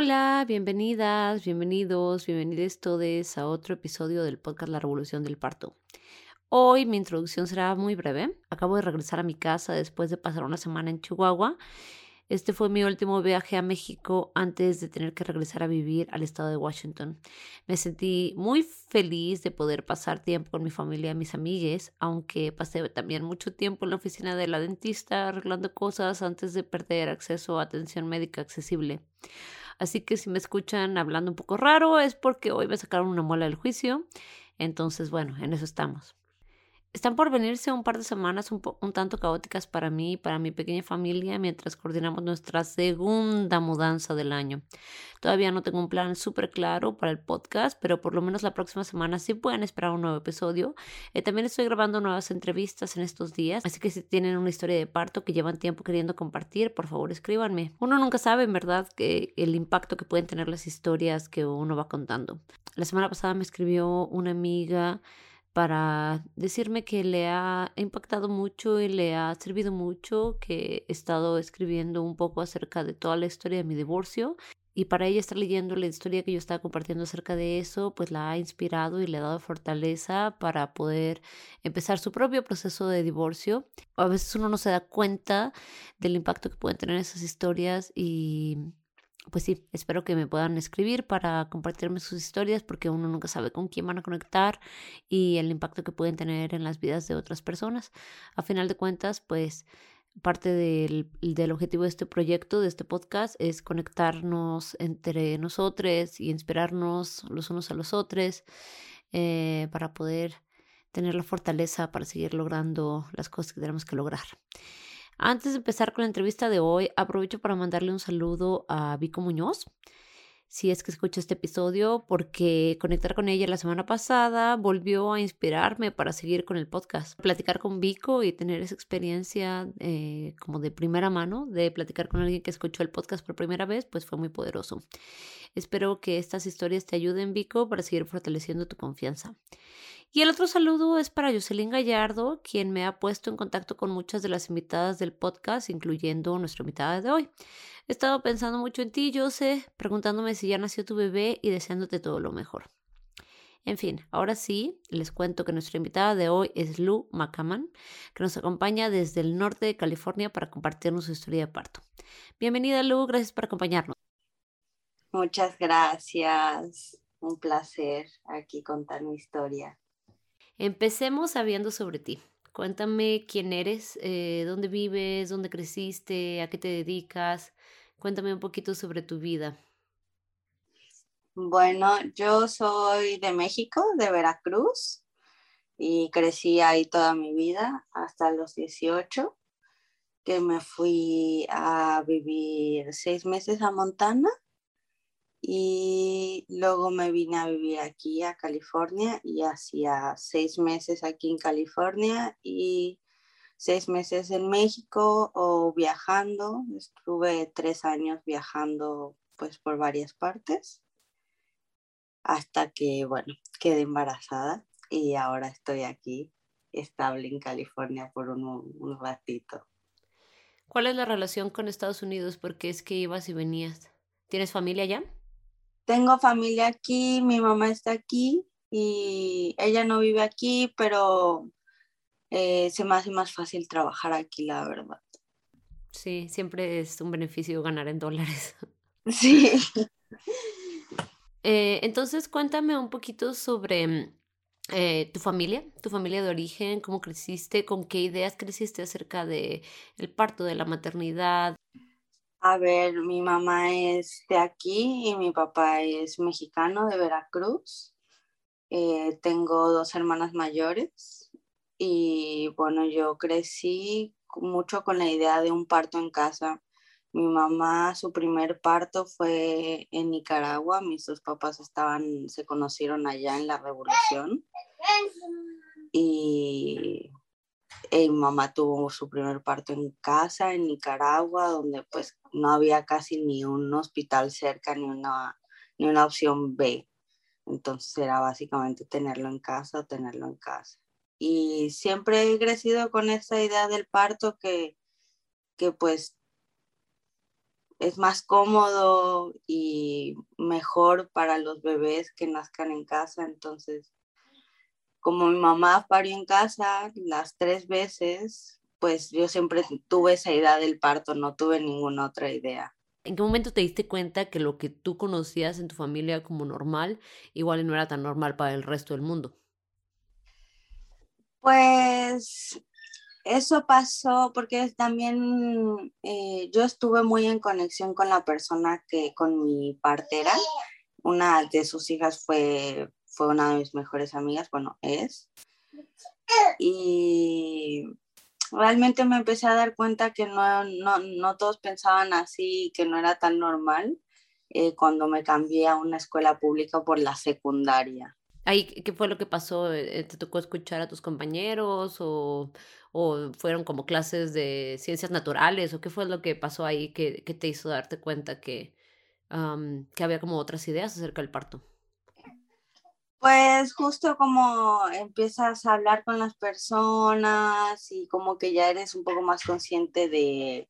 Hola, bienvenidas, bienvenidos, bienvenidos todos a otro episodio del podcast La Revolución del Parto. Hoy mi introducción será muy breve. Acabo de regresar a mi casa después de pasar una semana en Chihuahua. Este fue mi último viaje a México antes de tener que regresar a vivir al estado de Washington. Me sentí muy feliz de poder pasar tiempo con mi familia y mis amigues, aunque pasé también mucho tiempo en la oficina de la dentista arreglando cosas antes de perder acceso a atención médica accesible. Así que si me escuchan hablando un poco raro es porque hoy me sacaron una muela del juicio. Entonces, bueno, en eso estamos. Están por venirse un par de semanas un, tanto caóticas para mí y para mi pequeña familia mientras coordinamos nuestra segunda mudanza del año. Todavía no tengo un plan súper claro para el podcast, pero por lo menos la próxima semana sí pueden esperar un nuevo episodio. Eh, también estoy grabando nuevas entrevistas en estos días, así que si tienen una historia de parto que llevan tiempo queriendo compartir, por favor escríbanme. Uno nunca sabe, en verdad, que el impacto que pueden tener las historias que uno va contando. La semana pasada me escribió una amiga para decirme que le ha impactado mucho y le ha servido mucho, que he estado escribiendo un poco acerca de toda la historia de mi divorcio y para ella estar leyendo la historia que yo estaba compartiendo acerca de eso, pues la ha inspirado y le ha dado fortaleza para poder empezar su propio proceso de divorcio. A veces uno no se da cuenta del impacto que pueden tener esas historias y pues sí, espero que me puedan escribir para compartirme sus historias porque uno nunca sabe con quién van a conectar y el impacto que pueden tener en las vidas de otras personas. A final de cuentas, pues parte del, del, objetivo de este proyecto, de este podcast, es conectarnos entre nosotros y inspirarnos los unos a los otros eh, para poder tener la fortaleza para seguir logrando las cosas que tenemos que lograr. Antes de empezar con la entrevista de hoy, aprovecho para mandarle un saludo a Vico Muñoz, si es que escucha este episodio, porque conectar con ella la semana pasada volvió a inspirarme para seguir con el podcast. Platicar con Vico y tener esa experiencia eh, como de primera mano, de platicar con alguien que escuchó el podcast por primera vez, pues fue muy poderoso. Espero que estas historias te ayuden, Vico, para seguir fortaleciendo tu confianza. Y el otro saludo es para Jocelyn Gallardo, quien me ha puesto en contacto con muchas de las invitadas del podcast, incluyendo nuestra invitada de hoy. He estado pensando mucho en ti, Jose, preguntándome si ya nació tu bebé y deseándote todo lo mejor. En fin, ahora sí, les cuento que nuestra invitada de hoy es Lu Macaman, que nos acompaña desde el norte de California para compartirnos su historia de parto. Bienvenida, Lu, gracias por acompañarnos. Muchas gracias, un placer aquí contar mi historia. Empecemos sabiendo sobre ti. Cuéntame quién eres, eh, dónde vives, dónde creciste, a qué te dedicas. Cuéntame un poquito sobre tu vida. Bueno, yo soy de México, de Veracruz, y crecí ahí toda mi vida hasta los 18, que me fui a vivir seis meses a Montana y luego me vine a vivir aquí a California y hacía seis meses aquí en California y seis meses en México o viajando. Estuve tres años viajando pues por varias partes hasta que, bueno, quedé embarazada y ahora estoy aquí estable en California por un, un ratito. ¿Cuál es la relación con Estados Unidos? Porque es que ibas y venías. ¿Tienes familia allá? Tengo familia aquí, mi mamá está aquí y ella no vive aquí, pero eh, se me hace más fácil trabajar aquí, la verdad. Sí, siempre es un beneficio ganar en dólares. Sí. Eh, entonces, cuéntame un poquito sobre eh, tu familia, tu familia de origen, cómo creciste, con qué ideas creciste acerca de el parto, de la maternidad. A ver, mi mamá es de aquí y mi papá es mexicano de Veracruz. Eh, tengo dos hermanas mayores y bueno, yo crecí mucho con la idea de un parto en casa. Mi mamá, su primer parto fue en Nicaragua. Mis dos papás estaban, se conocieron allá en la revolución. Y, mi mamá tuvo su primer parto en casa, en Nicaragua, donde pues no había casi ni un hospital cerca, ni una, ni una opción B. Entonces era básicamente tenerlo en casa o tenerlo en casa. Y siempre he crecido con esa idea del parto que, que pues es más cómodo y mejor para los bebés que nazcan en casa. Entonces, como mi mamá parió en casa las tres veces, pues yo siempre tuve esa idea del parto, no tuve ninguna otra idea. ¿En qué momento te diste cuenta que lo que tú conocías en tu familia como normal, igual no era tan normal para el resto del mundo? Pues eso pasó porque también eh, yo estuve muy en conexión con la persona que, con mi partera. Una de sus hijas fue, fue una de mis mejores amigas, bueno, es. Y realmente me empecé a dar cuenta que no, no, no todos pensaban así, que no era tan normal eh, cuando me cambié a una escuela pública por la secundaria. Ahí, ¿Qué fue lo que pasó? Eh, ¿Te tocó escuchar a tus compañeros o, o fueron como clases de ciencias naturales o qué fue lo que pasó ahí que, que te hizo darte cuenta que, que había como otras ideas acerca del parto? Pues justo como empiezas a hablar con las personas y como que ya eres un poco más consciente de,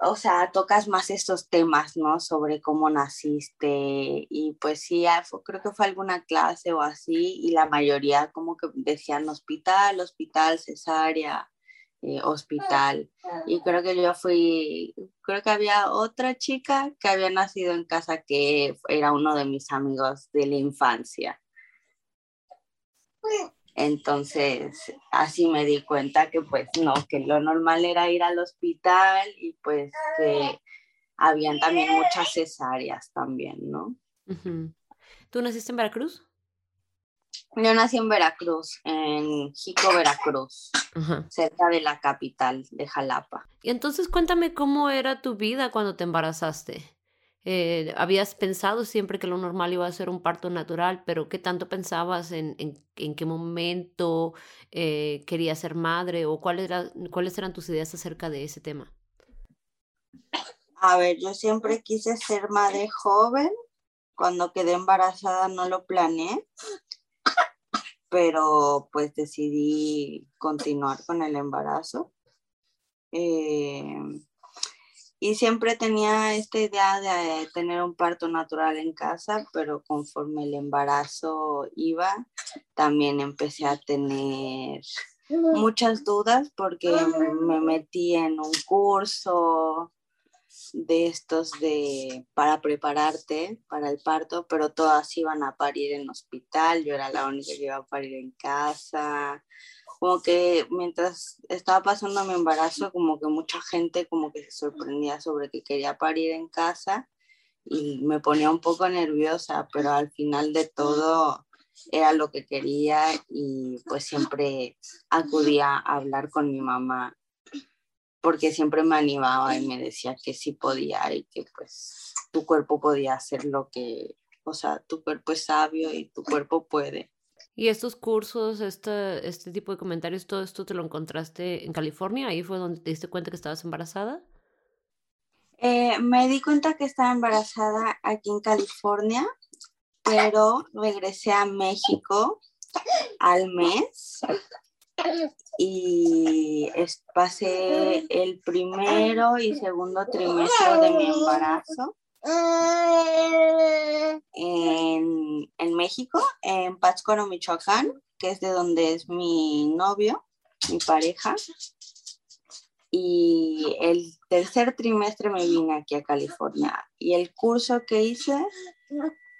o sea, tocas más estos temas, ¿no? Sobre cómo naciste y pues sí, creo que fue alguna clase o así y la mayoría como que decían hospital, hospital, cesárea, eh, hospital. Y creo que yo fui, creo que había otra chica que había nacido en casa que era uno de mis amigos de la infancia. Entonces, así me di cuenta que pues no, que lo normal era ir al hospital y pues que habían también muchas cesáreas también, ¿no? ¿Tú naciste en Veracruz? Yo nací en Veracruz, en Jico, Veracruz, cerca de la capital de Jalapa. Y entonces cuéntame cómo era tu vida cuando te embarazaste. Eh, habías pensado siempre que lo normal iba a ser un parto natural, pero ¿qué tanto pensabas en, en, qué momento eh, querías ser madre o cuál era, cuáles eran tus ideas acerca de ese tema? A ver, yo siempre quise ser madre joven. Cuando quedé embarazada no lo planeé, pero pues decidí continuar con el embarazo. Eh, y siempre tenía esta idea de tener un parto natural en casa, pero conforme el embarazo iba, también empecé a tener muchas dudas porque me metí en un curso de estos de para prepararte para el parto, pero todas iban a parir en hospital, yo era la única que iba a parir en casa. Como que mientras estaba pasando mi embarazo, como que mucha gente como que se sorprendía sobre que quería parir en casa y me ponía un poco nerviosa, pero al final de todo era lo que quería y pues siempre acudía a hablar con mi mamá porque siempre me animaba y me decía que sí podía y que pues tu cuerpo podía hacer lo que, o sea, tu cuerpo es sabio y tu cuerpo puede. ¿Y estos cursos, este, este tipo de comentarios, todo esto te lo encontraste en California? ¿Ahí fue donde te diste cuenta que estabas embarazada? Eh, me di cuenta que estaba embarazada aquí en California, pero regresé a México al mes y pasé el primero y segundo trimestre de mi embarazo en, en México, en Pátzcuaro, Michoacán, que es de donde es mi novio, mi pareja. Y el tercer trimestre me vine aquí a California. Y el curso que hice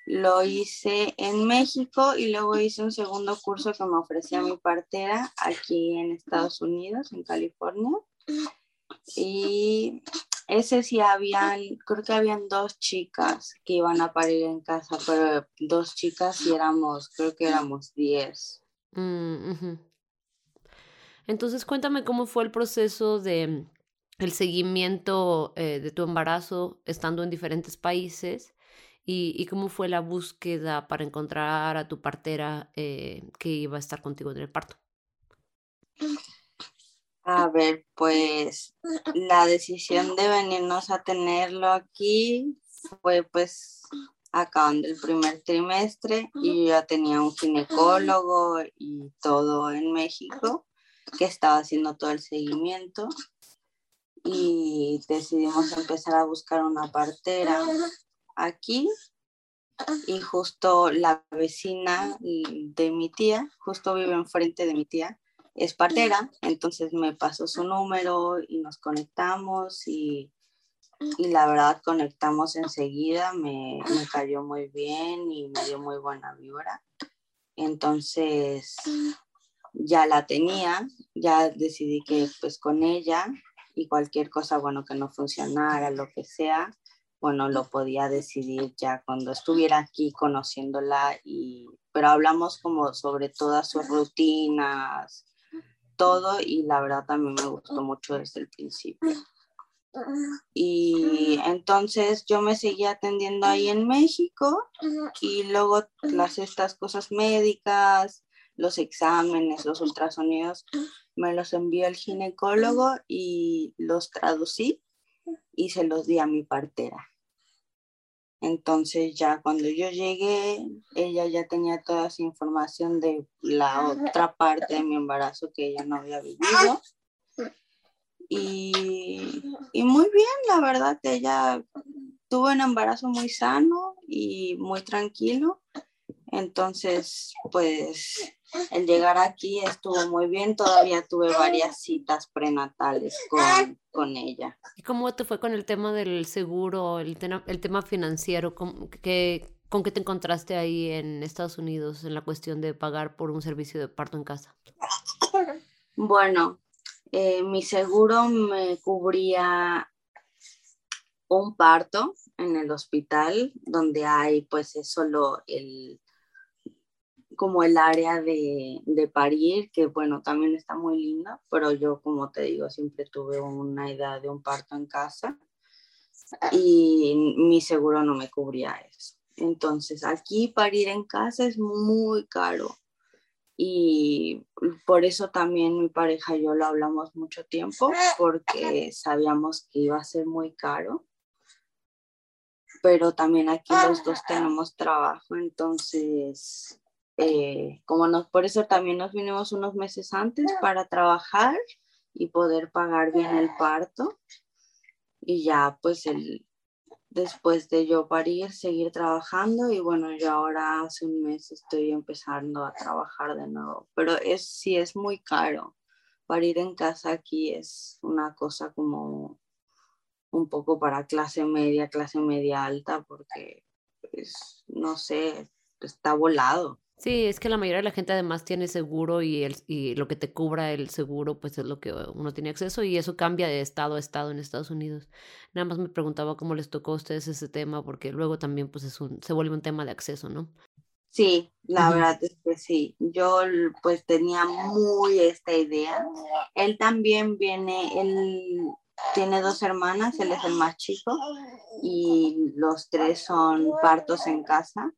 lo hice en México y luego hice un segundo curso que me ofrecía mi partera aquí en Estados Unidos, en California. Y ese sí habían, creo que habían dos chicas que iban a parir en casa, pero dos chicas y éramos, creo que éramos diez. Mm, Entonces cuéntame cómo fue el proceso de el seguimiento eh, de tu embarazo estando en diferentes países y, cómo fue la búsqueda para encontrar a tu partera eh, que iba a estar contigo en el parto. A ver, pues la decisión de venirnos a tenerlo aquí fue pues acabando el primer trimestre y yo ya tenía un ginecólogo y todo en México que estaba haciendo todo el seguimiento y decidimos empezar a buscar una partera aquí y justo la vecina de mi tía, justo vive enfrente de mi tía, es partera, entonces me pasó su número y nos conectamos y, y la verdad conectamos enseguida, me, me, cayó muy bien y me dio muy buena vibra. Entonces ya la tenía, ya decidí que pues con ella y cualquier cosa, bueno, que no funcionara, lo que sea, bueno, lo podía decidir ya cuando estuviera aquí conociéndola y, pero hablamos como sobre todas sus rutinas, todo y la verdad también me gustó mucho desde el principio. Y entonces yo me seguía atendiendo ahí en México y luego las estas cosas médicas, los exámenes, los ultrasonidos, me los envió el ginecólogo y los traducí y se los di a mi partera. Entonces ya cuando yo llegué, ella ya tenía toda esa información de la otra parte de mi embarazo que ella no había vivido. Y, y muy bien, la verdad, ella tuvo un embarazo muy sano y muy tranquilo. Entonces, pues el llegar aquí estuvo muy bien. Todavía tuve varias citas prenatales con, con ella. ¿Y cómo te fue con el tema del seguro, el, el tema financiero? ¿Con qué, ¿Con qué te encontraste ahí en Estados Unidos en la cuestión de pagar por un servicio de parto en casa? Bueno, eh, mi seguro me cubría un parto en el hospital donde hay pues es solo el como el área de, de, parir, que bueno, también está muy linda, pero yo, como te digo, siempre tuve una idea de un parto en casa y mi seguro no me cubría eso. Entonces, aquí parir en casa es muy caro y por eso también mi pareja y yo lo hablamos mucho tiempo, porque sabíamos que iba a ser muy caro pero también aquí los dos tenemos trabajo, entonces eh, como nos, por eso también nos vinimos unos meses antes para trabajar y poder pagar bien el parto. Y ya, pues, el, después de yo parir, seguir trabajando. Y bueno, yo ahora hace un mes estoy empezando a trabajar de nuevo. Pero es, sí es muy caro. Parir en casa aquí es una cosa como un poco para clase media, clase media alta, porque, pues, no sé, está volado. Sí, es que la mayoría de la gente además tiene seguro y, el, y lo que te cubra el seguro pues es lo que uno tiene acceso y eso cambia de estado a estado en Estados Unidos. Nada más me preguntaba cómo les tocó a ustedes ese tema porque luego también pues es un, se vuelve un tema de acceso, ¿no? Sí, la verdad es que sí. Yo pues tenía muy esta idea. Él también viene, él tiene dos hermanas, él es el más chico y los tres son partos en casa.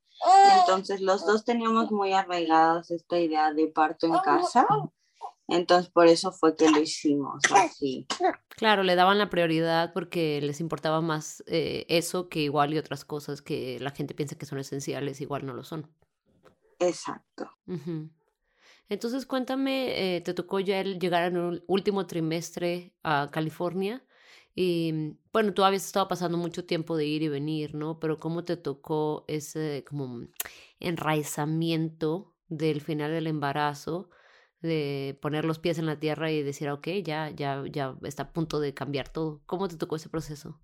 Entonces los dos teníamos muy arraigados esta idea de parto en casa. Entonces por eso fue que lo hicimos así. Claro, le daban la prioridad porque les importaba más eh, eso que igual y otras cosas que la gente piensa que son esenciales, igual no lo son. Exacto. Entonces cuéntame, eh, te tocó ya llegar en el último trimestre a California y mm, bueno, tú habías estado pasando mucho tiempo de ir y venir, ¿no? Pero ¿cómo te tocó ese como enraizamiento del final del embarazo, de poner los pies en la tierra y decir, ok, ya, ya, ya está a punto de cambiar todo? ¿Cómo te tocó ese proceso?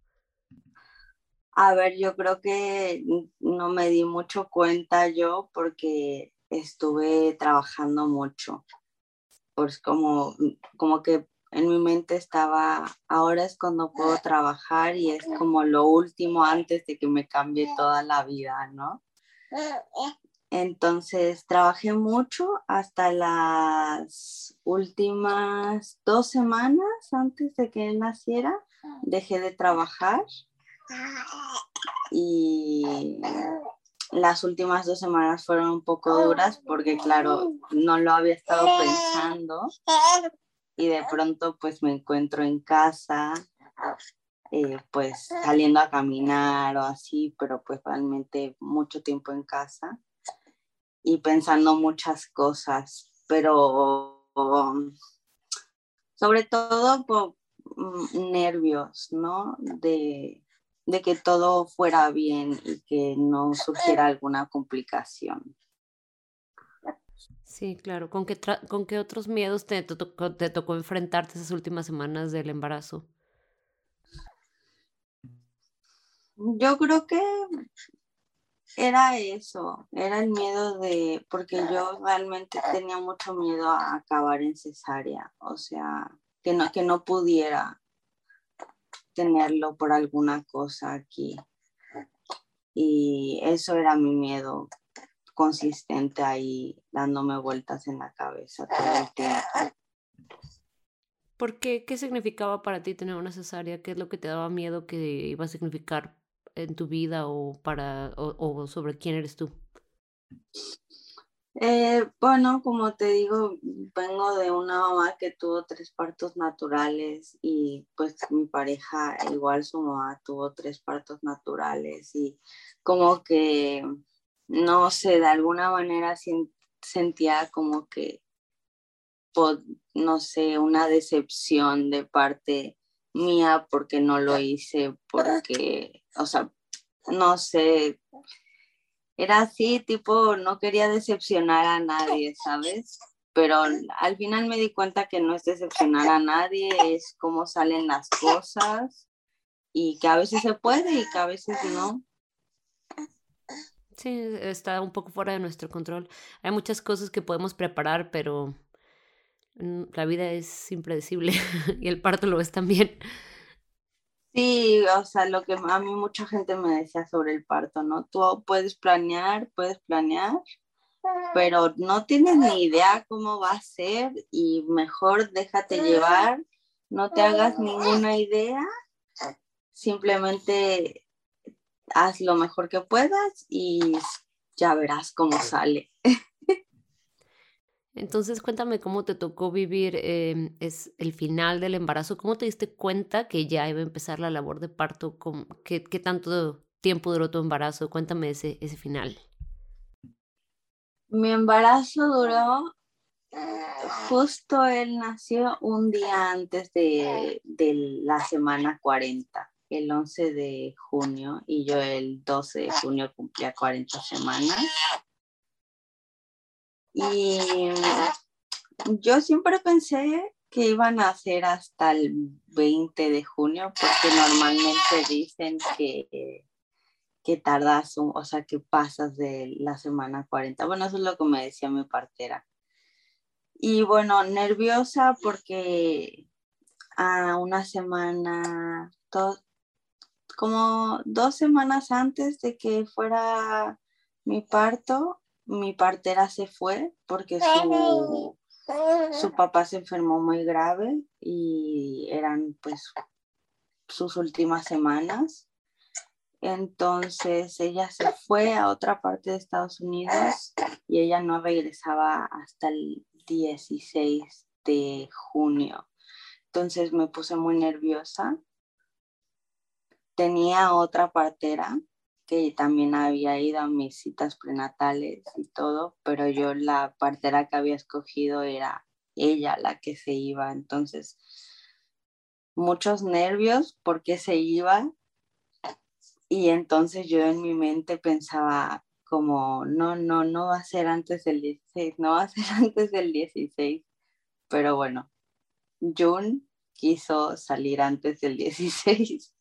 A ver, yo creo que no me di mucho cuenta yo porque estuve trabajando mucho. Pues como, como que en mi mente estaba, ahora es cuando puedo trabajar y es como lo último antes de que me cambie toda la vida, ¿no? Entonces trabajé mucho hasta las últimas dos semanas antes de que él naciera. Dejé de trabajar y las últimas dos semanas fueron un poco duras porque, claro, no lo había estado pensando y de pronto pues me encuentro en casa, eh, pues saliendo a caminar o así, pero pues realmente mucho tiempo en casa y pensando muchas cosas, pero sobre todo por mm, nervios, ¿no? De, de que todo fuera bien y que no surgiera alguna complicación. Sí, claro. ¿Con qué, con qué otros miedos te, te tocó enfrentarte esas últimas semanas del embarazo? Yo creo que era eso, era el miedo de, porque yo realmente tenía mucho miedo a acabar en cesárea, o sea, que no, que no pudiera tenerlo por alguna cosa aquí. Y eso era mi miedo consistente ahí, dándome vueltas en la cabeza todo el tiempo. ¿Por qué? ¿Qué significaba para ti tener una cesárea? ¿Qué es lo que te daba miedo que iba a significar en tu vida o para o, sobre quién eres tú? Eh, bueno, como te digo, vengo de una mamá que tuvo tres partos naturales y pues mi pareja, igual su mamá tuvo tres partos naturales y como que, no sé, de alguna manera sentía como que, no sé, una decepción de parte mía porque no lo hice, porque, o sea, no sé, era así, tipo, no quería decepcionar a nadie, ¿sabes? Pero al final me di cuenta que no es decepcionar a nadie, es cómo salen las cosas y que a veces se puede y que a veces no. Sí, está un poco fuera de nuestro control. Hay muchas cosas que podemos preparar, pero mm, la vida es impredecible y el parto lo es también. Sí, o sea, lo que a mí mucha gente me decía sobre el parto, ¿no? Tú puedes planear, puedes planear, pero no tienes ni idea cómo va a ser y mejor déjate llevar, no te hagas ninguna idea, simplemente haz lo mejor que puedas y ya verás cómo sale. Entonces, cuéntame cómo te tocó vivir em, es el final del embarazo. ¿Cómo te diste cuenta que ya iba a empezar la labor de parto? ¿Qué, qué tanto tiempo duró tu embarazo? Cuéntame ese, ese final. Mi embarazo duró, justo él nació un día antes de, de la semana 40, el 11 de junio, y yo el 12 de junio cumplía 40 semanas. Y yo siempre pensé que iban a hacer hasta el 20 de junio, porque normalmente dicen que, que tardas, o sea, que pasas de la semana 40. Bueno, eso es lo que me decía mi partera. Y bueno, nerviosa porque a una semana, como dos semanas antes de que fuera mi parto, mi partera se fue porque su, su papá se enfermó muy grave y eran pues sus últimas semanas. Entonces ella se fue a otra parte de Estados Unidos y ella no regresaba hasta el 16 de junio. Entonces me puse muy nerviosa. Tenía otra partera que también había ido a mis citas prenatales y todo, pero yo la partera que había escogido era ella la que se iba, entonces muchos nervios porque se iba. Y entonces yo en mi mente pensaba como, no, no, no va a ser antes del 16, no va a ser antes del 16, pero bueno, June quiso salir antes del 16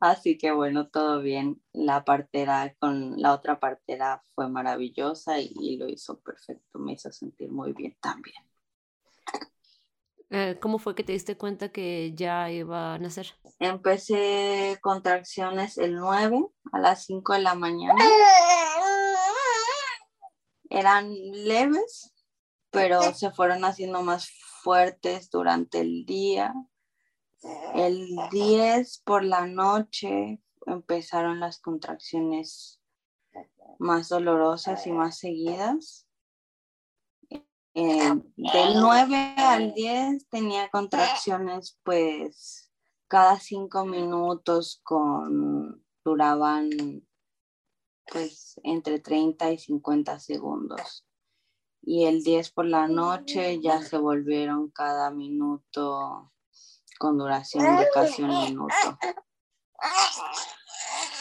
Así que bueno, todo bien. La partera con la otra partera fue maravillosa y, lo hizo perfecto. Me hizo sentir muy bien también. Eh, ¿Cómo fue que te diste cuenta que ya iba a nacer? Empecé contracciones el 9 a las 5 de la mañana. eran leves, pero se fueron haciendo más fuertes durante el día. El 10 por la noche empezaron las contracciones más dolorosas y más seguidas. Eh, del 9 al 10 tenía contracciones pues cada cinco minutos con duraban pues entre 30 y 50 segundos. Y el 10 por la noche ya se volvieron cada minuto con duración de casi un minuto.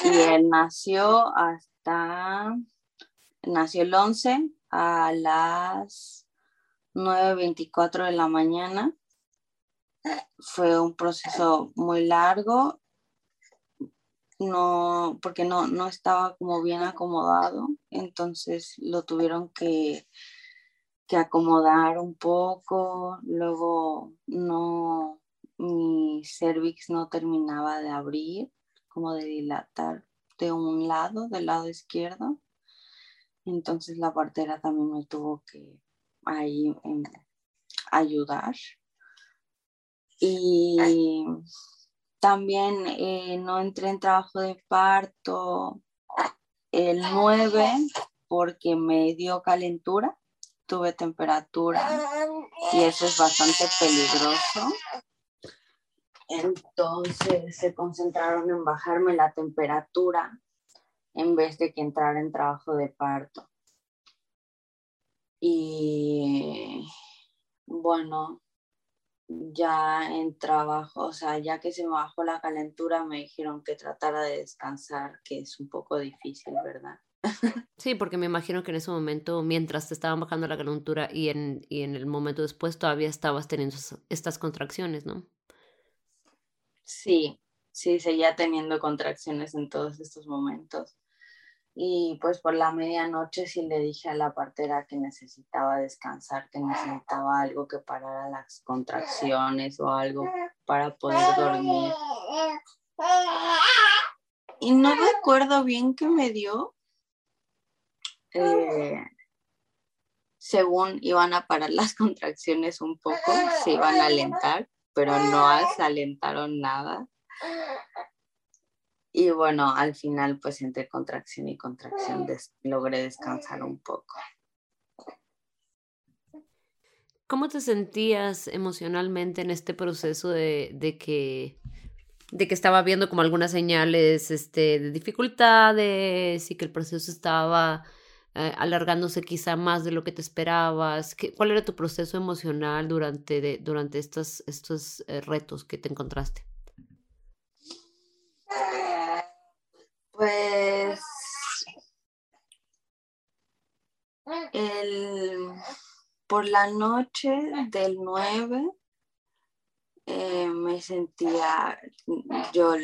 Y él nació hasta, nació el 11 a las 9.24 de la mañana. Fue un proceso muy largo no, porque no, no estaba como bien acomodado, entonces lo tuvieron que, que acomodar un poco, luego no, mi cervix no terminaba de abrir, como de dilatar de un lado, del lado izquierdo, entonces la partera también me tuvo que ahí em, ayudar. Y también eh, no entré en trabajo de parto el 9 porque me dio calentura, tuve temperatura y eso es bastante peligroso. Entonces se concentraron en bajarme la temperatura en vez de que entrar en trabajo de parto. Y bueno, ya en trabajo, o sea, ya que se me bajó la calentura, me dijeron que tratara de descansar, que es un poco difícil, ¿verdad? Sí, porque me imagino que en ese momento, mientras te estaban bajando la calentura y en, y en el momento después, todavía estabas teniendo estas contracciones, ¿no? Sí, sí, seguía teniendo contracciones en todos estos momentos. Y pues por la medianoche sí le dije a la partera que necesitaba descansar, que necesitaba algo que parara las contracciones o algo para poder dormir. Y no recuerdo bien qué me dio. Eh, según iban a parar las contracciones un poco, se iban a alentar, pero no alentaron nada. Y bueno, al final, pues entre contracción y contracción logré descansar un poco. ¿Cómo te sentías emocionalmente en este proceso de, de, que, de que estaba viendo como algunas señales este, de dificultades y que el proceso estaba eh, alargándose quizá más de lo que te esperabas? ¿Qué, ¿Cuál era tu proceso emocional durante, durante estos, estos eh, retos que te encontraste? Pues el, por la noche del 9 eh, me sentía, yo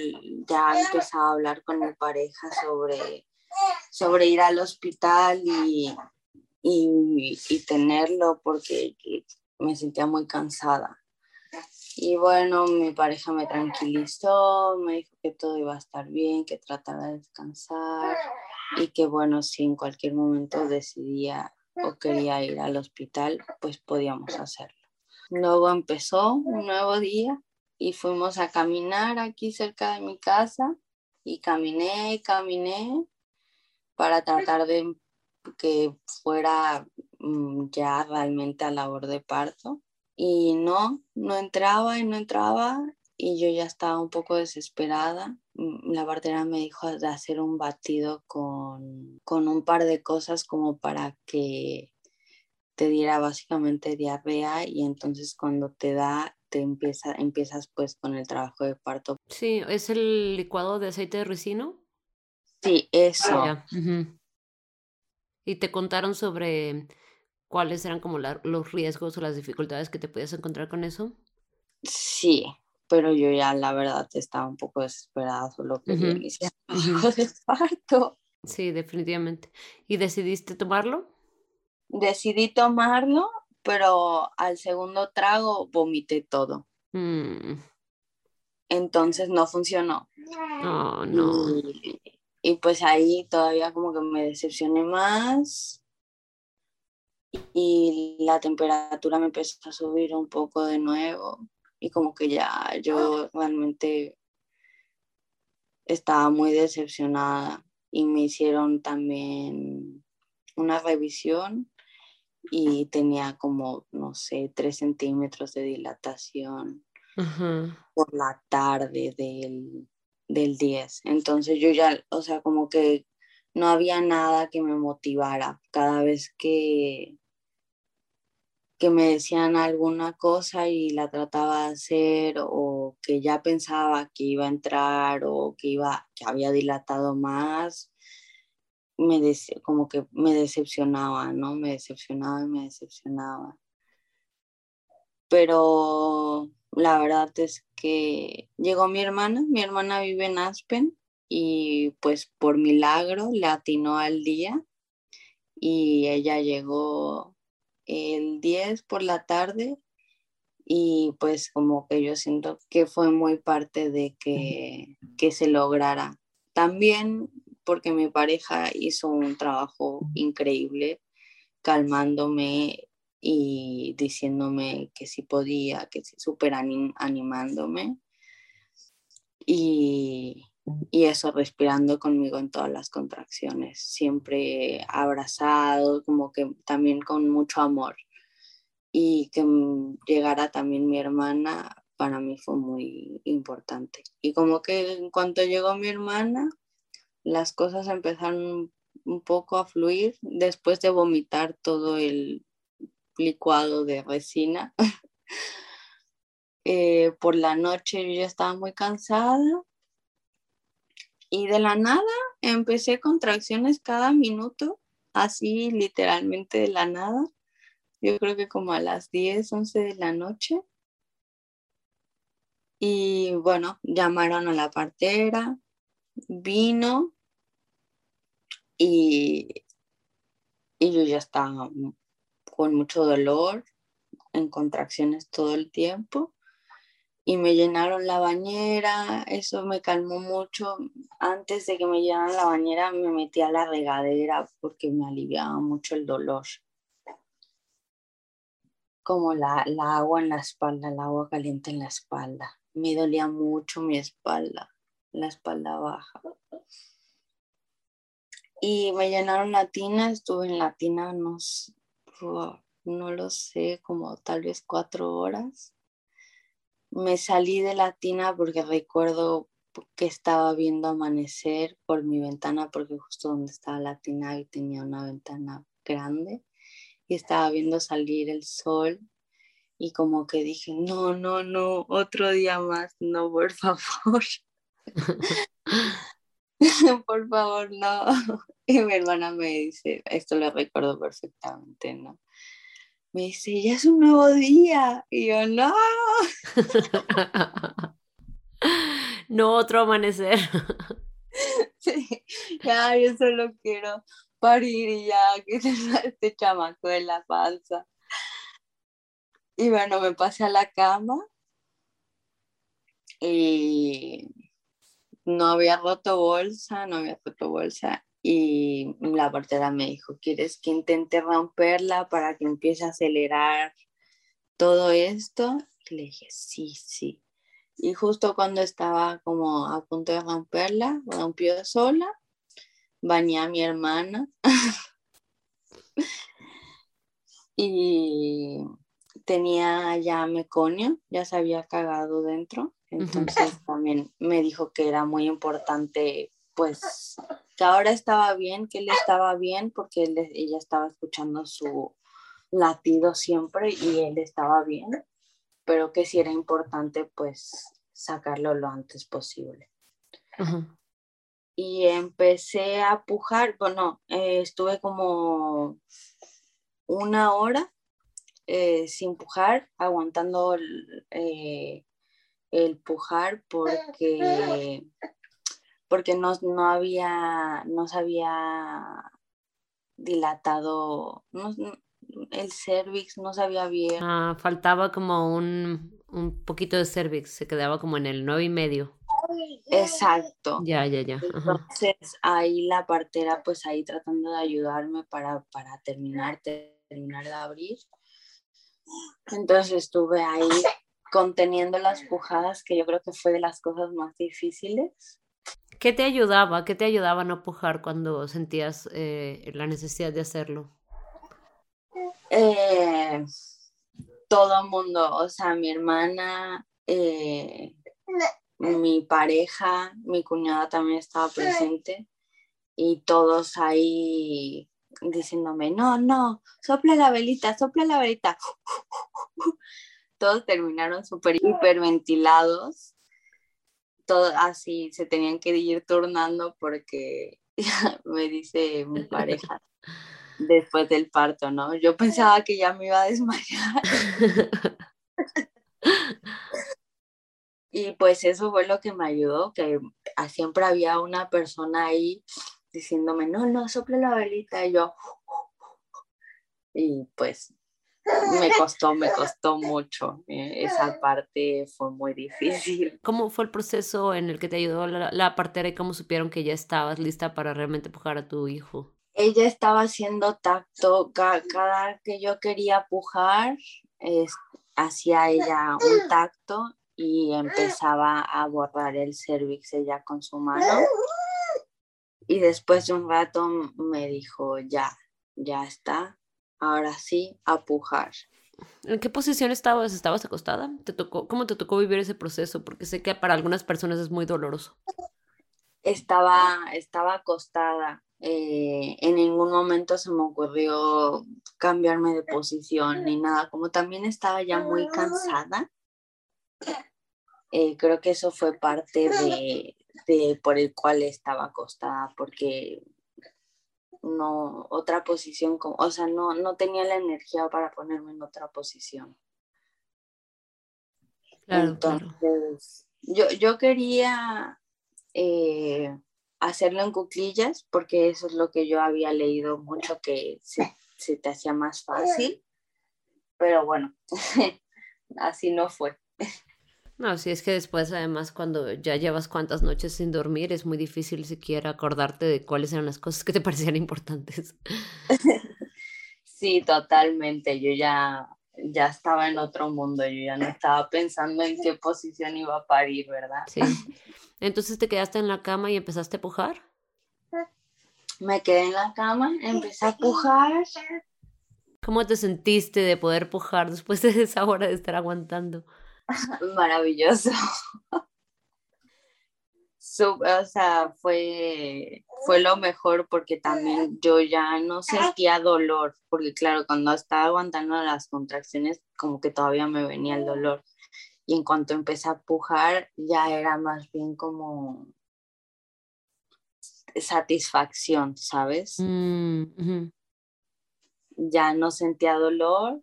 ya empezaba a hablar con mi pareja sobre, sobre ir al hospital y, y tenerlo porque me sentía muy cansada. Y bueno, mi pareja me tranquilizó, me dijo que todo iba a estar bien, que tratara de descansar y que bueno, si en cualquier momento decidía o quería ir al hospital, pues podíamos hacerlo. Luego empezó un nuevo día y fuimos a caminar aquí cerca de mi casa y caminé, caminé para tratar de que fuera mm, ya realmente a labor de parto y no, no entraba y no entraba y yo ya estaba un poco desesperada. Mm, la partera me dijo de hacer un batido con, con un par de cosas como para que te diera básicamente diarrea y entonces cuando te da te empieza, empiezas pues con el trabajo de parto. Sí, ¿es el licuado de aceite de ricino? Sí, eso. ¿Y te contaron sobre cuáles eran como los riesgos o las dificultades que te podías encontrar con eso? Sí, pero yo ya la verdad estaba un poco desesperada, solo que uh iniciar de parto. Sí, definitivamente. ¿Y decidiste tomarlo? Decidí tomarlo, pero al segundo trago vomité todo. Mm. Entonces no funcionó. Oh, no. y pues ahí todavía como que me decepcioné más y la temperatura me empezó a subir un poco de nuevo y como que ya yo realmente estaba muy decepcionada y me hicieron también una revisión y tenía como, no sé, tres centímetros de dilatación por la tarde del, del 10. Entonces yo ya, o sea, como que no había nada que me motivara. Cada vez que, que me decían alguna cosa y la trataba de hacer o que ya pensaba que iba a entrar o que iba que había dilatado más me como que me decepcionaba no me decepcionaba y me decepcionaba pero la verdad es que llegó mi hermana mi hermana vive en Aspen y pues por milagro le atinó al día y ella llegó el 10 por la tarde y pues como que yo siento que fue muy parte de que, que se lograra. También porque mi pareja hizo un trabajo increíble calmándome y diciéndome que sí podía, que sí, súper animándome. Y, y eso respirando conmigo en todas las contracciones, siempre abrazado, como que también con mucho amor. Y que llegara también mi hermana, para mí fue muy importante. Y como que en cuanto llegó mi hermana, las cosas empezaron un poco a fluir después de vomitar todo el licuado de resina. Eh, por la noche yo ya estaba muy cansada y de la nada empecé contracciones cada minuto, así literalmente de la nada. Yo creo que como a las 10, 11 de la noche. Y bueno, llamaron a la partera, vino y, y yo ya estaba con mucho dolor, en contracciones todo el tiempo y me llenaron la bañera, eso me calmó mucho. Antes de que me llenaran la bañera me metí a la regadera porque me aliviaba mucho el dolor. Como la, agua en la espalda, el agua caliente en la espalda. Me dolía mucho mi espalda, la espalda baja. Y me llenaron la tina, estuve en la tina, no, lo sé, como tal vez cuatro horas me salí de la tina porque recuerdo que estaba viendo amanecer por mi ventana, porque justo donde estaba la tina tenía una ventana grande y estaba viendo salir el sol y como que dije, no, no, no, otro día más, no, por favor. por favor, no. Y mi hermana me dice, esto lo recuerdo perfectamente, ¿no? me dice, ya es un nuevo día. Y yo, no. no otro amanecer. sí, ya, yo solo quiero parir y ya, que se este chamaco de la panza. Y bueno, me pasé a la cama y no había roto bolsa, no había roto bolsa y la partera me dijo, ¿quieres que intente romperla para que empiece a acelerar todo esto? le dije, sí, sí. Y justo cuando estaba como a punto de romperla, rompió sola, bañé a mi hermana y tenía ya meconio, ya se había cagado dentro, entonces también me dijo que era muy importante pues que ahora estaba bien, que él estaba bien porque ella estaba escuchando su latido siempre y él estaba bien, pero que sí era importante pues sacarlo lo antes posible. Y empecé a pujar, bueno, eh, estuve como una hora eh, sin pujar, aguantando eh, el pujar porque porque no, no había, no se había dilatado, el cervix no sabía bien. Ah, faltaba como un, un poquito de cervix, se quedaba como en el nueve y medio. Exacto. Ya, ya, ya. Entonces ahí la partera, pues ahí tratando de ayudarme para, para terminar, terminar de abrir. Entonces estuve ahí conteniendo las pujadas, que yo creo que fue de las cosas más difíciles. ¿Qué te ayudaba? ¿Qué te ayudaba a no pujar cuando sentías eh, la necesidad de hacerlo? Eh, todo mundo, o sea, mi hermana, eh, mi pareja, mi cuñada también estaba presente y todos ahí diciéndome, no, no, sopla la velita, sopla la velita. Todos terminaron súper hiperventilados. Todo así se tenían que ir turnando porque me dice mi pareja después del parto, ¿no? Yo pensaba que ya me iba a desmayar. y pues eso fue lo que me ayudó, que siempre había una persona ahí diciéndome, no, no, sople la velita. Y yo, y pues me costó, me costó mucho. Eh, esa parte fue muy difícil. ¿Cómo fue el proceso en el que te ayudó la, partera y cómo supieron que ya estabas lista para realmente pujar a tu hijo? Ella estaba haciendo tacto cada, que yo quería pujar, hacía ella un tacto y empezaba a borrar el cervix ella con su mano. Y después de un rato me dijo, ya, ya está, ahora sí, a pujar. ¿En qué posición estabas? ¿Estabas acostada? ¿Te tocó, ¿Cómo te tocó vivir ese proceso? Porque sé que para algunas personas es muy doloroso. Estaba, estaba acostada. Eh, en ningún momento se me ocurrió cambiarme de posición ni nada. Como también estaba ya muy cansada, eh, creo que eso fue parte de, por el cual estaba acostada, porque no, otra posición, o sea, no, no tenía la energía para ponerme en otra posición. Entonces, Yo, yo quería eh, hacerlo en cuclillas porque eso es lo que yo había leído mucho que se, se te hacía más fácil, pero bueno, así no fue. No, sí, es que después, además, cuando ya llevas cuantas noches sin dormir, es muy difícil siquiera acordarte de cuáles eran las cosas que te parecían importantes. Sí, totalmente. Yo ya, ya estaba en otro mundo, yo ya no estaba pensando en qué posición iba a parir, ¿verdad? Sí. Entonces te quedaste en la cama y empezaste a pujar. Me quedé en la cama, empecé a pujar. ¿Cómo te sentiste de poder pujar después de esa hora de estar aguantando? maravilloso. o sea, fue, fue lo mejor porque también yo ya no sentía dolor, porque claro, cuando estaba aguantando las contracciones, como que todavía me venía el dolor. Y en cuanto empecé a pujar, ya era más bien como satisfacción, ¿sabes? Mm, ya no sentía dolor,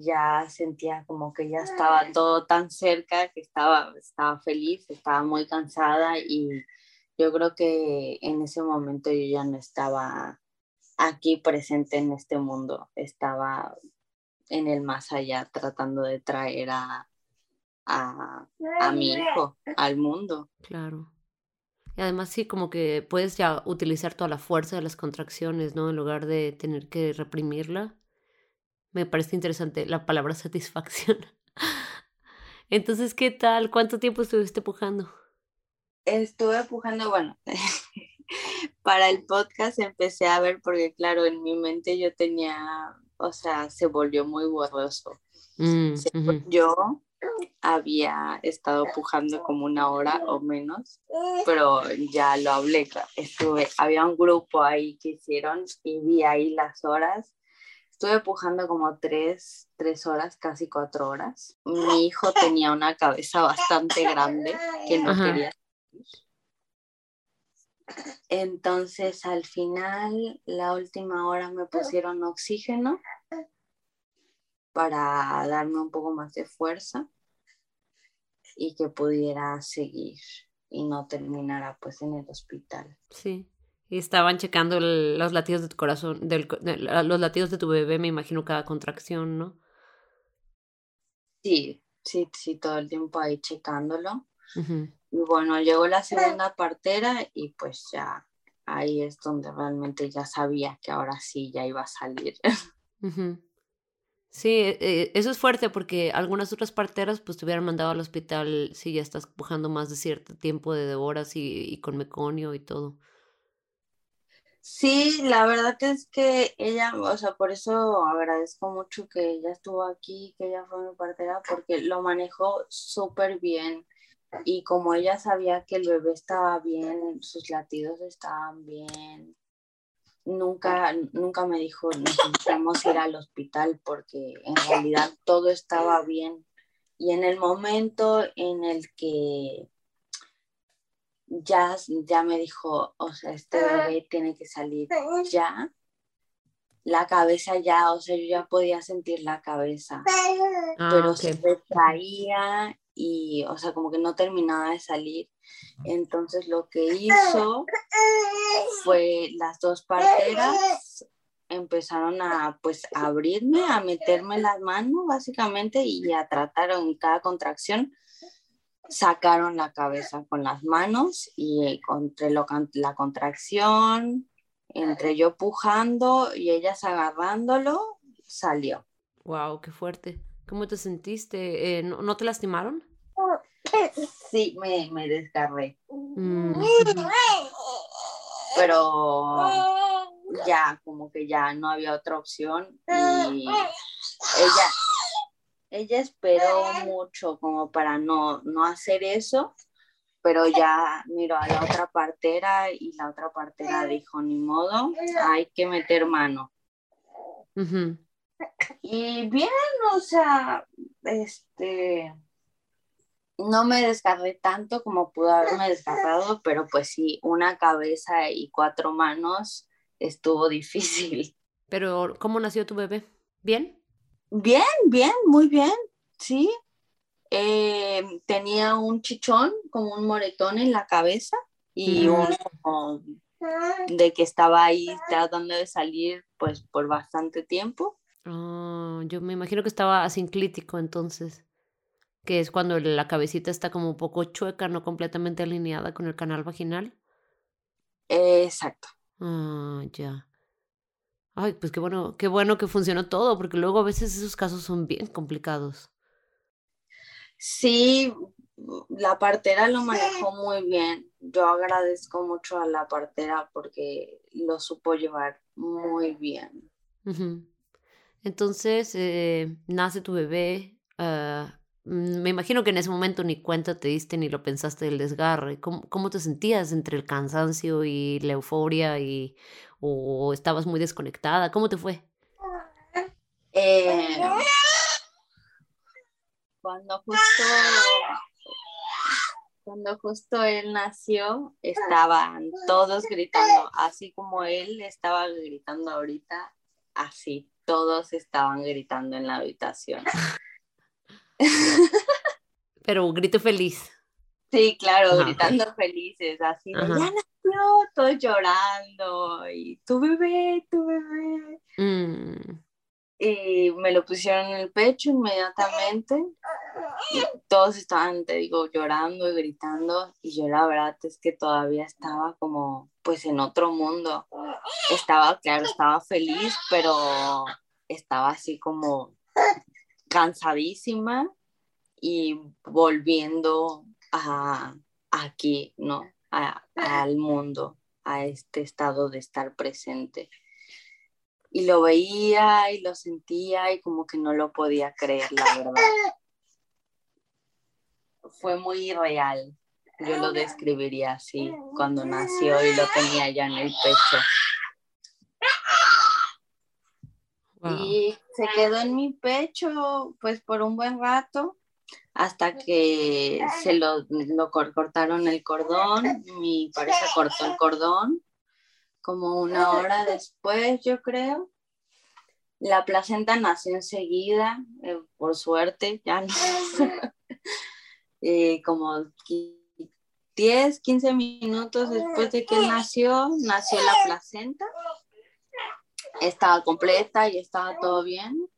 ya sentía como que ya estaba todo tan cerca que estaba, estaba feliz, estaba muy cansada y yo creo que en ese momento yo ya no estaba aquí presente en este mundo, estaba en el más allá tratando de traer a, a, a mi hijo al mundo. Claro. Y además sí, como que puedes ya utilizar toda la fuerza de las contracciones, ¿no? En lugar de tener que reprimirla me parece interesante la palabra satisfacción. Entonces, ¿qué tal? ¿Cuánto tiempo estuviste pujando? Estuve pujando, bueno, para el podcast empecé a ver porque claro, en mi mente yo tenía, o sea, se volvió muy borroso. Mm, yo había estado pujando como una hora o menos, pero ya lo hablé, estuve, había un grupo ahí que hicieron y vi ahí las horas Estuve pujando como tres, tres horas, casi cuatro horas. Mi hijo tenía una cabeza bastante grande que no quería. Entonces al final, la última hora me pusieron oxígeno para darme un poco más de fuerza y que pudiera seguir y no terminara pues en el hospital. Sí. Y estaban checando los latidos de tu corazón, del, los latidos de tu bebé, me imagino, cada contracción, ¿no? Sí, sí, sí, todo el tiempo ahí checándolo. Y bueno, llegó la segunda partera y pues ya ahí es donde realmente ya sabía que ahora sí ya iba a salir. Sí, e, e, eso es fuerte porque algunas otras parteras pues te hubieran mandado al hospital si ya estás pujando más de cierto tiempo de horas y, y con meconio y todo. Sí, la verdad es que ella, o sea, por eso agradezco mucho que ella estuvo aquí, que ella fue mi partera, porque lo manejó súper bien. Y como ella sabía que el bebé estaba bien, sus latidos estaban bien, nunca, nunca me dijo necesitamos ir al hospital porque en realidad todo estaba bien. Y en el momento en el que ya, ya me dijo, o sea, este bebé tiene que salir ya, la cabeza ya, o sea, yo ya podía sentir la cabeza, ah, pero se caía y, o sea, como que no terminaba de salir. Entonces lo que hizo fue las dos parteras empezaron a pues abrirme, a meterme las manos básicamente y a tratar en cada contracción sacaron la cabeza con las manos y entre la contracción, entre yo pujando y ellas agarrándolo, salió. Wow, qué fuerte. ¿Cómo te sentiste? Eh, ¿no, te lastimaron? Sí, me, me desgarré. Mm. Pero ya, como que ya no había otra opción y ella, ella esperó mucho como para no, no hacer eso, pero ya miró a la otra partera y la otra partera dijo, ni modo, hay que meter mano. Y bien, o sea, este, no me desgarré tanto como pudo haberme desgarrado, pero pues sí, una cabeza y cuatro manos estuvo difícil. Pero, ¿cómo nació tu bebé? ¿Bien? Bien, bien, muy bien, sí. Eh, tenía un chichón, como un moretón en la cabeza y un de que estaba ahí tratando de salir pues por bastante tiempo. Oh, yo me imagino que estaba asinclítico entonces, que es cuando la cabecita está como un poco chueca, no completamente alineada con el canal vaginal. exacto. Ah, ya. Ay, pues qué bueno, qué bueno que funcionó todo, porque luego a veces esos casos son bien complicados. Sí, la partera lo manejó muy bien. Yo agradezco mucho a la partera porque lo supo llevar muy bien. Entonces, eh, nace tu bebé. Ah, me imagino que en ese momento ni cuenta te diste ni lo pensaste del desgarre. ¿Cómo, cómo te sentías entre el cansancio y la euforia y o estabas muy desconectada? ¿Cómo te fue? Eh, cuando justo cuando justo él nació, estaban todos gritando, así como él estaba gritando ahorita, así, todos estaban gritando en la habitación. Pero grito feliz. Sí, claro, gritando felices, así, ya todo llorando y tu bebé, tu bebé. Mm. Y me lo pusieron en el pecho inmediatamente. Y todos estaban, te digo, llorando y gritando. Y yo la verdad es que todavía estaba como, pues en otro mundo. Estaba, claro, estaba feliz, pero estaba así como cansadísima y volviendo a aquí, ¿no? al mundo, a este estado de estar presente. Y lo veía y lo sentía y como que no lo podía creer, la verdad. Fue muy real. Yo lo describiría así cuando nació y lo tenía ya en el pecho. Y se quedó en mi pecho pues por un buen rato hasta que se lo, cortaron el cordón, mi pareja cortó el cordón, como una hora después, yo creo. La placenta nació enseguida, eh, por suerte, ya no. Eh, como 10, 15 minutos después de que nació, nació la placenta. Estaba completa y estaba todo bien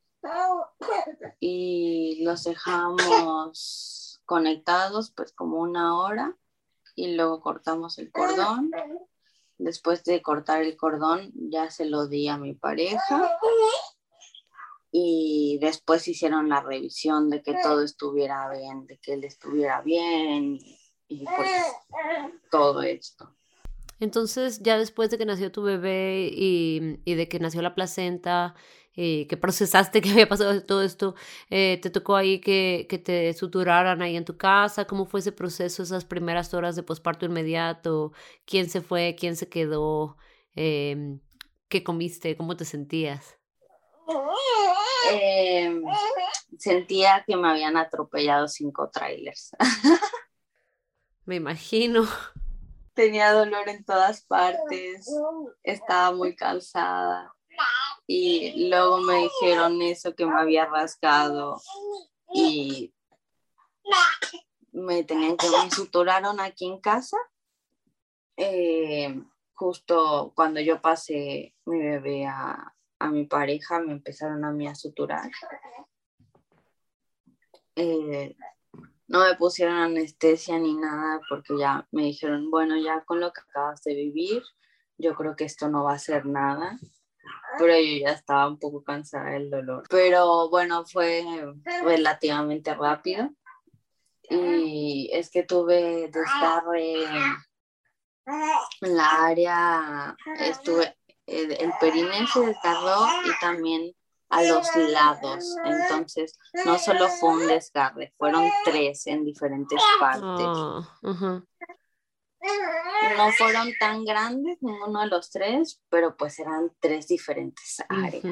y los dejamos conectados pues como una hora y luego cortamos el cordón. Después de cortar el cordón ya se lo di a mi pareja y después hicieron la revisión de que todo estuviera bien, de que él estuviera bien y, pues todo esto. Entonces, ya después de que nació tu bebé y, y de que nació la placenta, y que procesaste que había pasado todo esto, eh, te tocó ahí que, que, te suturaran ahí en tu casa, ¿cómo fue ese proceso, esas primeras horas de posparto inmediato? ¿Quién se fue? ¿Quién se quedó? Eh, ¿Qué comiste? ¿Cómo te sentías? Eh, sentía que me habían atropellado cinco trailers. me imagino. Tenía dolor en todas partes, estaba muy cansada. Y luego me dijeron eso que me había rasgado y me tenían que me suturaron aquí en casa eh, justo cuando yo pasé mi bebé a, a, mi pareja me empezaron a mí a suturar. Eh, no me pusieron anestesia ni nada porque ya me dijeron bueno ya con lo que acabas de vivir yo creo que esto no va a ser nada pero yo ya estaba un poco cansada del dolor. Pero bueno, fue relativamente rápido. Y es que tuve desgarre en la área, estuve, el, el perineo se desgarró y también a los lados. Entonces, no solo fue un desgarre, fueron tres en diferentes partes. Ah, no fueron tan grandes ninguno de los tres, pero pues eran tres diferentes áreas.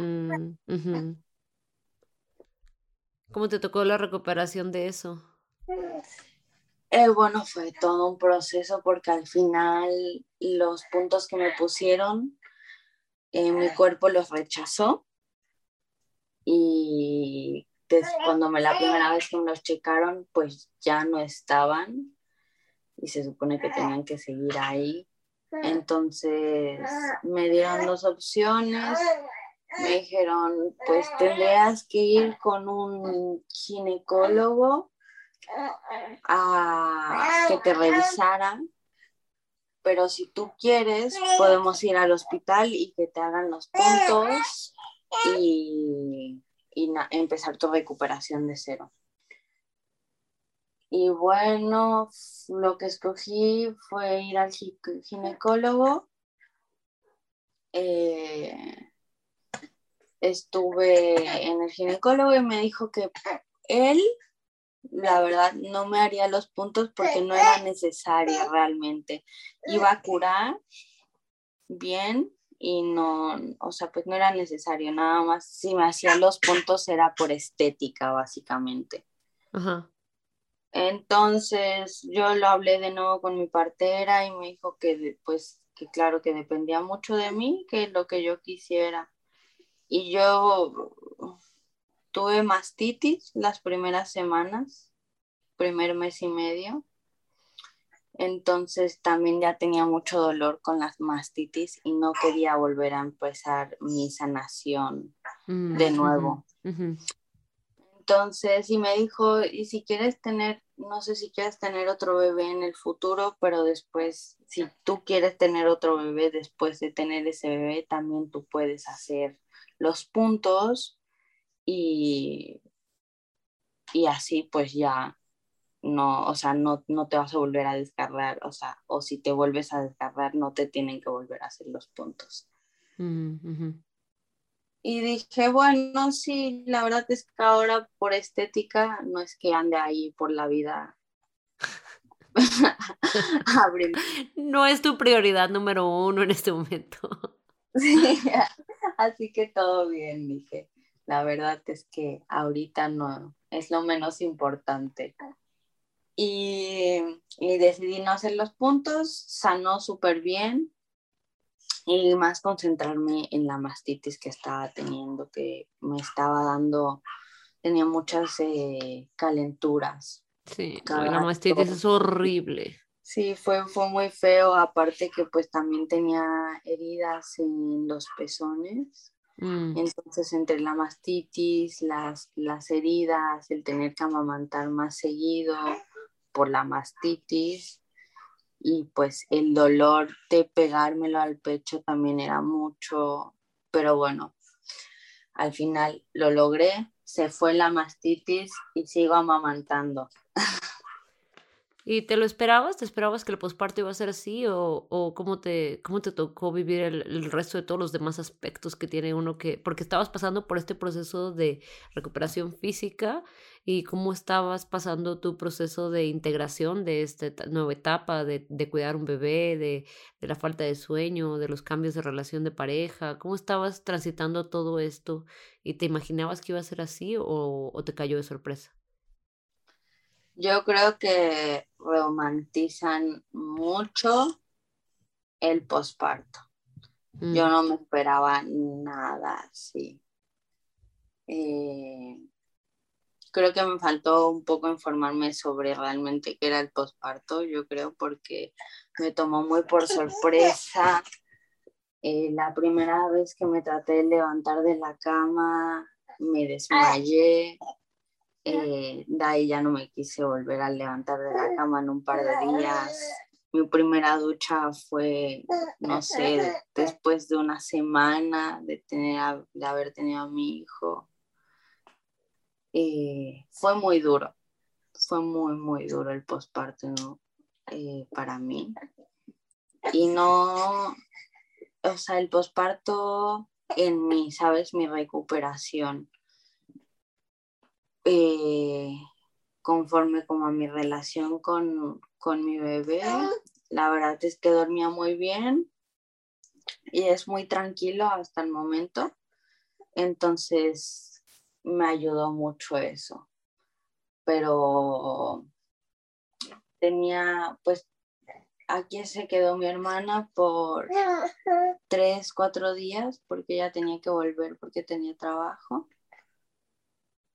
¿Cómo te tocó la recuperación de eso? Eh, bueno, fue todo un proceso porque al final los puntos que me pusieron, eh, mi cuerpo los rechazó y cuando me la primera vez que me los checaron, pues ya no estaban y se supone que tenían que seguir ahí. Entonces me dieron dos opciones. Me dijeron, pues tendrías que ir con un ginecólogo a que te revisaran. Pero si tú quieres, podemos ir al hospital y que te hagan los puntos y, y empezar tu recuperación de cero. Y bueno, lo que escogí fue ir al ginecólogo. Eh, estuve en el ginecólogo y me dijo que él, la verdad, no me haría los puntos porque no era necesario realmente. Iba a curar bien y no, o sea, pues no era necesario, nada más si me hacía los puntos era por estética, básicamente. Ajá. Entonces yo lo hablé de nuevo con mi partera y me dijo que pues que claro que dependía mucho de mí, que lo que yo quisiera. Y yo tuve mastitis las primeras semanas, primer mes y medio. Entonces también ya tenía mucho dolor con las mastitis y no quería volver a empezar mi sanación mm, de nuevo. Entonces, y me dijo, y si quieres tener, no sé si quieres tener otro bebé en el futuro, pero después, si tú quieres tener otro bebé después de tener ese bebé, también tú puedes hacer los puntos y, y así pues ya no, o sea, no, no te vas a volver a descargar, o sea, o si te vuelves a descargar, no te tienen que volver a hacer los puntos. Y dije, bueno, sí, la verdad es que ahora por estética no es que ande ahí por la vida. no es tu prioridad número uno en este momento. sí, así que todo bien, dije. La verdad es que ahorita no es lo menos importante. Y, y decidí no hacer los puntos, sanó súper bien, y más concentrarme en la mastitis que estaba teniendo, que me estaba dando, tenía muchas eh, calenturas. Sí, la mastitis es horrible. Sí, fue, fue muy feo, aparte que pues también tenía heridas en los pezones. Mm. Entonces, entre la mastitis, las, las heridas, el tener que amamantar más seguido por la mastitis, y pues el dolor de pegármelo al pecho también era mucho, pero bueno, al final lo logré, se fue la mastitis y sigo amamantando. ¿Y te lo esperabas? ¿Te esperabas que el posparto iba a ser así? ¿O, o cómo, te, cómo te tocó vivir el, el, resto de todos los demás aspectos que tiene uno que... Porque estabas pasando por este proceso de recuperación física y cómo estabas pasando tu proceso de integración de esta nueva etapa, de, de cuidar un bebé, de, de, la falta de sueño, de los cambios de relación de pareja. ¿Cómo estabas transitando todo esto? ¿Y te imaginabas que iba a ser así o, o te cayó de sorpresa? Yo creo que romantizan mucho el posparto. Mm. Yo no me esperaba nada así. Eh, creo que me faltó un poco informarme sobre realmente qué era el posparto, yo creo, porque me tomó muy por sorpresa. Eh, la primera vez que me traté de levantar de la cama, me desmayé, eh, de ahí ya no me quise volver a levantar de la cama en un par de días. Mi primera ducha fue, no sé, después de una semana de, tener de haber tenido a mi hijo. Eh, fue muy duro, fue muy, muy duro el posparto eh, para mí. Y no, o sea, el posparto en mí, ¿sabes? Mi recuperación eh, conforme como a mi relación con, con mi bebé. La verdad es que dormía muy bien y es muy tranquilo hasta el momento. Entonces me ayudó mucho eso. Pero tenía, pues, aquí se quedó mi hermana por tres, cuatro días porque ella tenía que volver porque tenía trabajo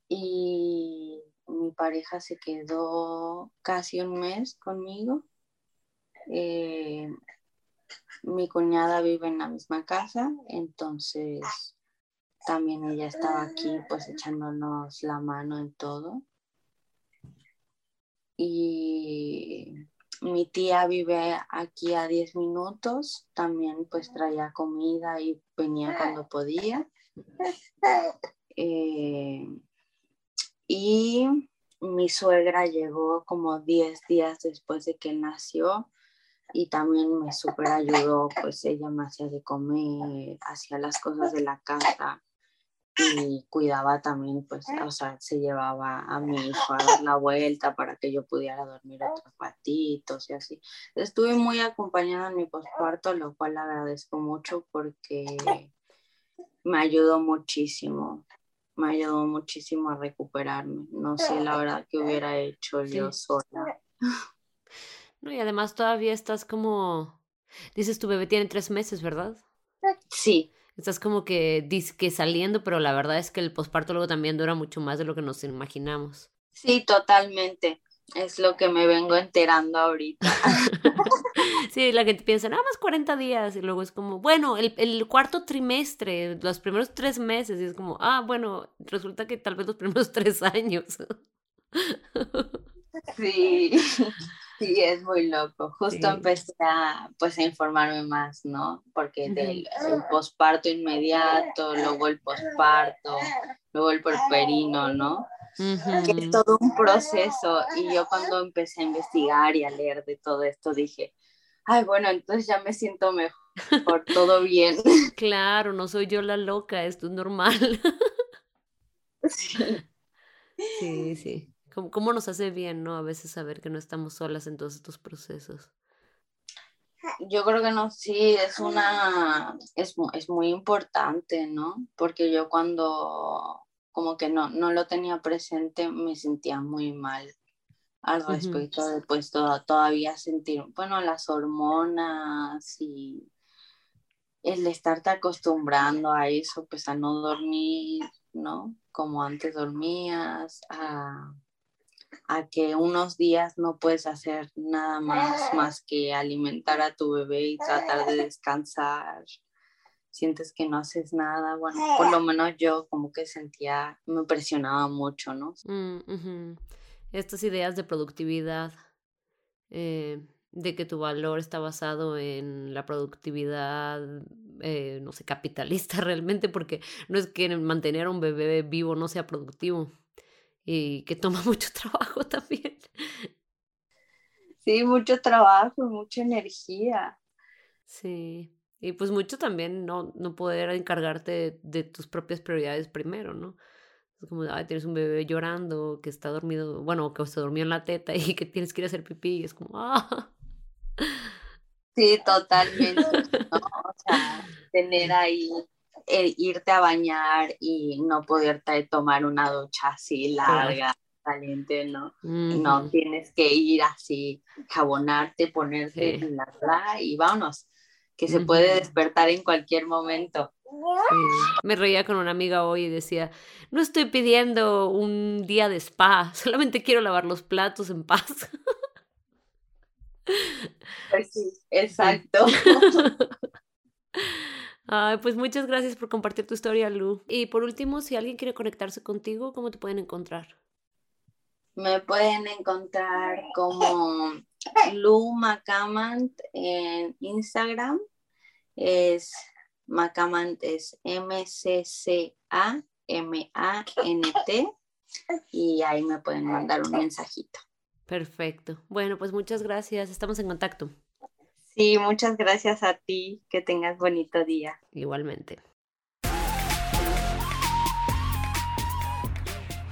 y mi pareja se quedó casi un mes conmigo. Eh, mi cuñada vive en la misma casa, entonces también ella estaba aquí pues echándonos la mano en todo. Y mi tía vive aquí a 10 minutos, también pues traía comida y venía cuando podía. Eh, y mi suegra llegó como 10 días después de que nació y también me super ayudó, pues ella me hacía de comer, hacía las cosas de la casa y cuidaba también, pues, o sea, se llevaba a mi hijo a dar la vuelta para que yo pudiera dormir otros ratitos y así. Estuve muy acompañada en mi posparto, lo cual agradezco mucho porque me ayudó muchísimo me ayudó muchísimo a recuperarme. No sé la verdad que hubiera hecho yo sola. No, y además todavía estás como, dices tu bebé tiene tres meses, ¿verdad? Sí. Estás como que, que saliendo, pero la verdad es que el posparto luego también dura mucho más de lo que nos imaginamos. Sí, totalmente. Es lo que me vengo enterando ahorita. sí, la gente piensa, nada más 40 días, y luego es como, bueno, el, el, cuarto trimestre, los primeros tres meses, y es como, ah, bueno, resulta que tal vez los primeros tres años. sí, sí, es muy loco. Justo empecé a, pues, a informarme más, ¿no? Porque del posparto inmediato, luego el posparto, luego el porperino, ¿no? que es todo un proceso. Y yo cuando empecé a investigar y a leer de todo esto dije, ay, bueno, entonces ya me siento mejor, todo bien. Claro, no soy yo la loca, esto es normal. Sí, sí. ¿Cómo, nos hace bien, no? A veces saber que no estamos solas en todos estos procesos. Yo creo que no, sí, es una, es, es muy importante, ¿no? Porque yo cuando como que no, no lo tenía presente, me sentía muy mal al respecto de pues todavía sentir, bueno, las hormonas y el estarte acostumbrando a eso, pues a no dormir, ¿no? Como antes dormías, a, a que unos días no puedes hacer nada más más que alimentar a tu bebé y tratar de descansar. Sientes que no haces nada, bueno, por lo menos yo como que sentía, me presionaba mucho, ¿no? Mm, Estas ideas de productividad, eh, de que tu valor está basado en la productividad eh, no sé, capitalista realmente, porque no es que mantener a un bebé vivo no sea productivo y que toma mucho trabajo también. Sí, mucho trabajo, mucha energía. Sí, y pues mucho también no, no poder encargarte de, tus propias prioridades primero, ¿no? Es como, ay, tienes un bebé llorando que está dormido, bueno, que se durmió en la teta y que tienes que ir a hacer pipí, y es como, ah. Sí, totalmente. O sea, tener ahí, irte a bañar y no poderte tomar una ducha así larga caliente, ¿no? No tienes que ir así, jabonarte, ponerte en la playa y vámonos, que se puede despertar en cualquier momento. Me reía con una amiga hoy y decía, no estoy pidiendo un día de spa, solamente quiero lavar los platos en paz. Pues sí, exacto. Ay, pues muchas gracias por compartir tu historia, Lu. Y por último, si alguien quiere conectarse contigo, ¿cómo te pueden encontrar? Me pueden encontrar como Lu Macamant en Instagram. Es Macamant es M-C-C-A-M-A-N-T. Y ahí me pueden mandar un mensajito. Perfecto. Bueno, pues muchas gracias. Estamos en contacto. Sí, muchas gracias a ti. Que tengas bonito día. Igualmente.